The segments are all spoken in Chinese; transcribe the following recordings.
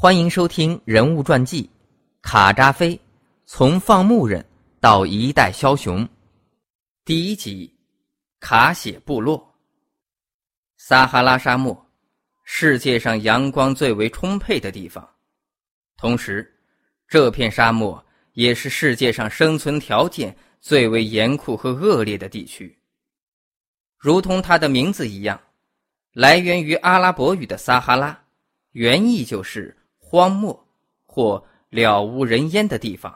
欢迎收听人物传记《卡扎菲：从放牧人到一代枭雄》第一集：卡血部落。撒哈拉沙漠，世界上阳光最为充沛的地方，同时，这片沙漠也是世界上生存条件最为严酷和恶劣的地区。如同它的名字一样，来源于阿拉伯语的撒哈拉，原意就是。荒漠或了无人烟的地方，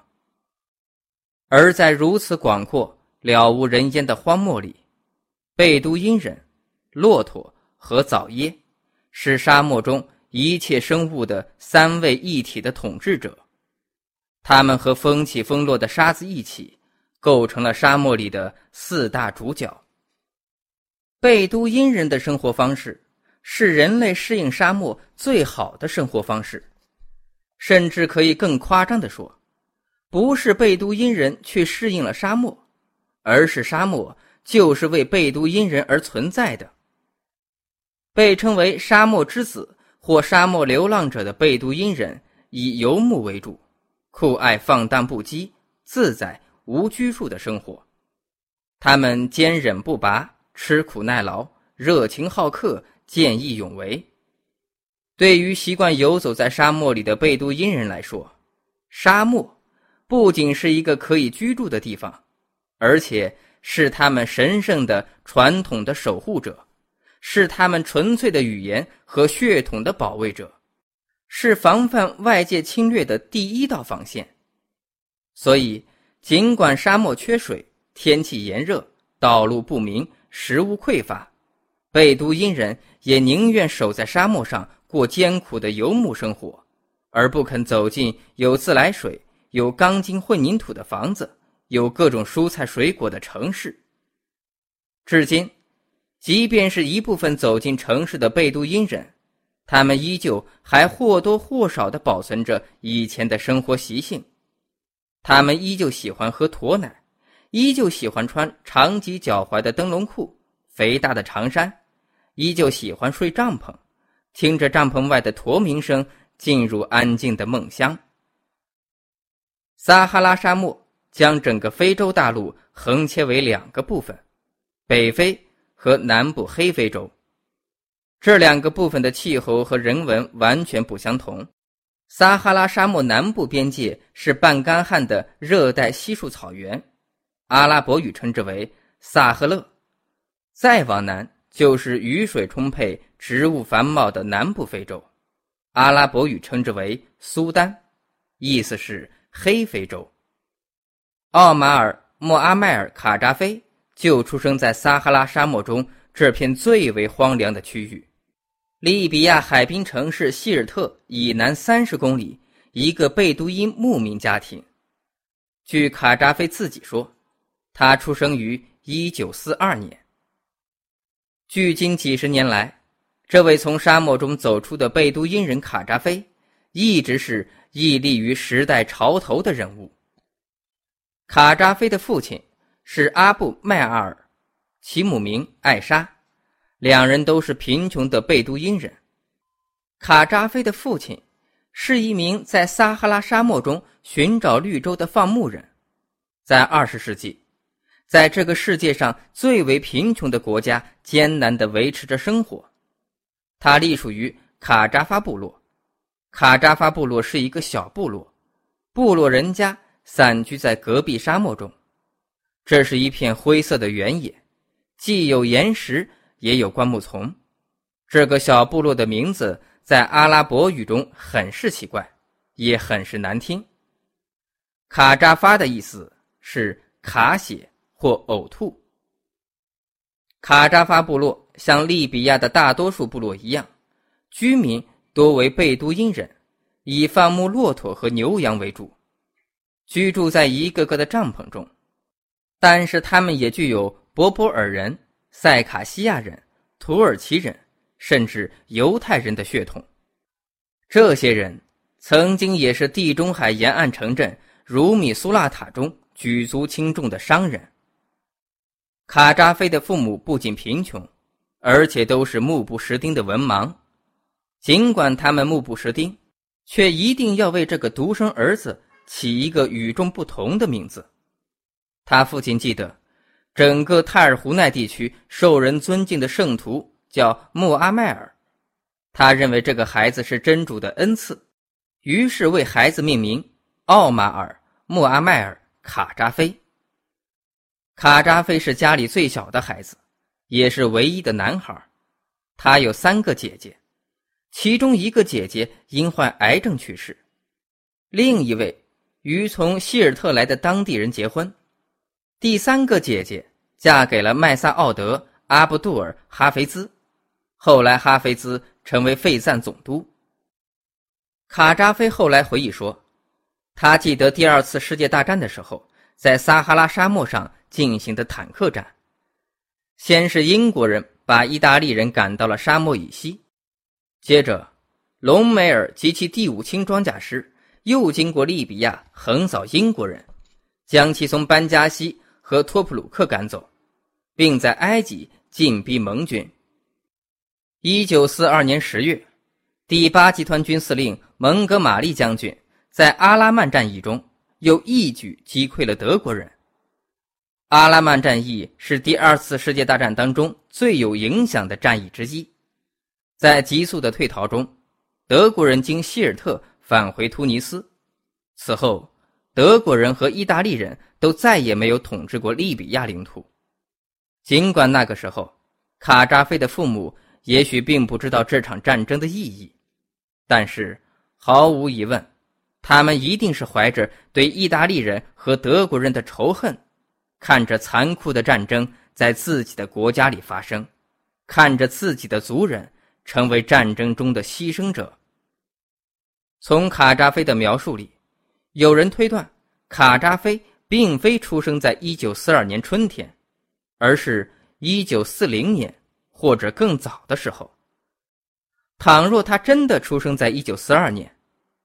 而在如此广阔、了无人烟的荒漠里，贝都因人、骆驼和枣耶是沙漠中一切生物的三位一体的统治者。他们和风起风落的沙子一起，构成了沙漠里的四大主角。贝都因人的生活方式是人类适应沙漠最好的生活方式。甚至可以更夸张的说，不是贝都因人去适应了沙漠，而是沙漠就是为贝都因人而存在的。被称为“沙漠之子”或“沙漠流浪者”的贝都因人，以游牧为主，酷爱放荡不羁、自在无拘束的生活。他们坚忍不拔、吃苦耐劳、热情好客、见义勇为。对于习惯游走在沙漠里的贝都因人来说，沙漠不仅是一个可以居住的地方，而且是他们神圣的传统的守护者，是他们纯粹的语言和血统的保卫者，是防范外界侵略的第一道防线。所以，尽管沙漠缺水、天气炎热、道路不明、食物匮乏，贝都因人也宁愿守在沙漠上。过艰苦的游牧生活，而不肯走进有自来水、有钢筋混凝土的房子、有各种蔬菜水果的城市。至今，即便是一部分走进城市的贝都因人，他们依旧还或多或少的保存着以前的生活习性。他们依旧喜欢喝驼奶，依旧喜欢穿长及脚踝的灯笼裤、肥大的长衫，依旧喜欢睡帐篷。听着帐篷外的驼鸣声，进入安静的梦乡。撒哈拉沙漠将整个非洲大陆横切为两个部分：北非和南部黑非洲。这两个部分的气候和人文完全不相同。撒哈拉沙漠南部边界是半干旱的热带稀树草原，阿拉伯语称之为萨赫勒。再往南就是雨水充沛。植物繁茂的南部非洲，阿拉伯语称之为苏丹，意思是黑非洲。奥马尔·莫阿迈尔·卡扎菲就出生在撒哈拉沙漠中这片最为荒凉的区域，利比亚海滨城市希尔特以南三十公里，一个贝都因牧民家庭。据卡扎菲自己说，他出生于一九四二年。距今几十年来。这位从沙漠中走出的贝都因人卡扎菲，一直是屹立于时代潮头的人物。卡扎菲的父亲是阿布迈尔，其母名艾莎，两人都是贫穷的贝都因人。卡扎菲的父亲是一名在撒哈拉沙漠中寻找绿洲的放牧人，在二十世纪，在这个世界上最为贫穷的国家，艰难地维持着生活。它隶属于卡扎发部落，卡扎发部落是一个小部落，部落人家散居在隔壁沙漠中，这是一片灰色的原野，既有岩石，也有灌木丛。这个小部落的名字在阿拉伯语中很是奇怪，也很是难听。卡扎发的意思是卡血或呕吐。卡扎发部落。像利比亚的大多数部落一样，居民多为贝都因人，以放牧骆驼和牛羊为主，居住在一个个的帐篷中。但是他们也具有博博尔人、塞卡西亚人、土耳其人，甚至犹太人的血统。这些人曾经也是地中海沿岸城镇如米苏拉塔中举足轻重的商人。卡扎菲的父母不仅贫穷。而且都是目不识丁的文盲，尽管他们目不识丁，却一定要为这个独生儿子起一个与众不同的名字。他父亲记得，整个泰尔胡奈地区受人尊敬的圣徒叫穆阿迈尔，他认为这个孩子是真主的恩赐，于是为孩子命名奥马尔·穆阿迈尔·卡扎菲。卡扎菲是家里最小的孩子，也是唯一的男孩。他有三个姐姐，其中一个姐姐因患癌症去世，另一位与从希尔特来的当地人结婚，第三个姐姐嫁给了麦萨奥德·阿布杜尔·哈菲兹，后来哈菲兹成为费赞总督。卡扎菲后来回忆说，他记得第二次世界大战的时候，在撒哈拉沙漠上。进行的坦克战，先是英国人把意大利人赶到了沙漠以西，接着，隆美尔及其第五轻装甲师又经过利比亚横扫英国人，将其从班加西和托普鲁克赶走，并在埃及进逼盟军。一九四二年十月，第八集团军司令蒙哥马利将军在阿拉曼战役中又一举击溃了德国人。阿拉曼战役是第二次世界大战当中最有影响的战役之一，在急速的退逃中，德国人经希尔特返回突尼斯。此后，德国人和意大利人都再也没有统治过利比亚领土。尽管那个时候，卡扎菲的父母也许并不知道这场战争的意义，但是毫无疑问，他们一定是怀着对意大利人和德国人的仇恨。看着残酷的战争在自己的国家里发生，看着自己的族人成为战争中的牺牲者。从卡扎菲的描述里，有人推断卡扎菲并非出生在1942年春天，而是一九四零年或者更早的时候。倘若他真的出生在1942年，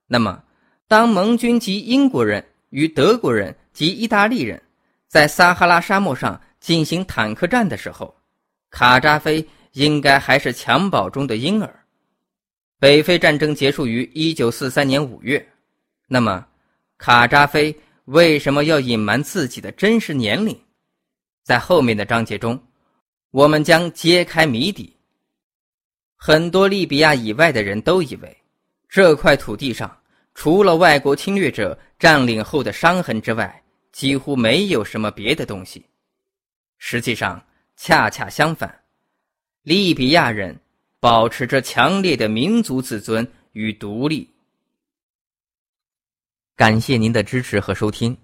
那么当盟军及英国人与德国人及意大利人。在撒哈拉沙漠上进行坦克战的时候，卡扎菲应该还是襁褓中的婴儿。北非战争结束于一九四三年五月，那么卡扎菲为什么要隐瞒自己的真实年龄？在后面的章节中，我们将揭开谜底。很多利比亚以外的人都以为，这块土地上除了外国侵略者占领后的伤痕之外，几乎没有什么别的东西，实际上恰恰相反，利比亚人保持着强烈的民族自尊与独立。感谢您的支持和收听。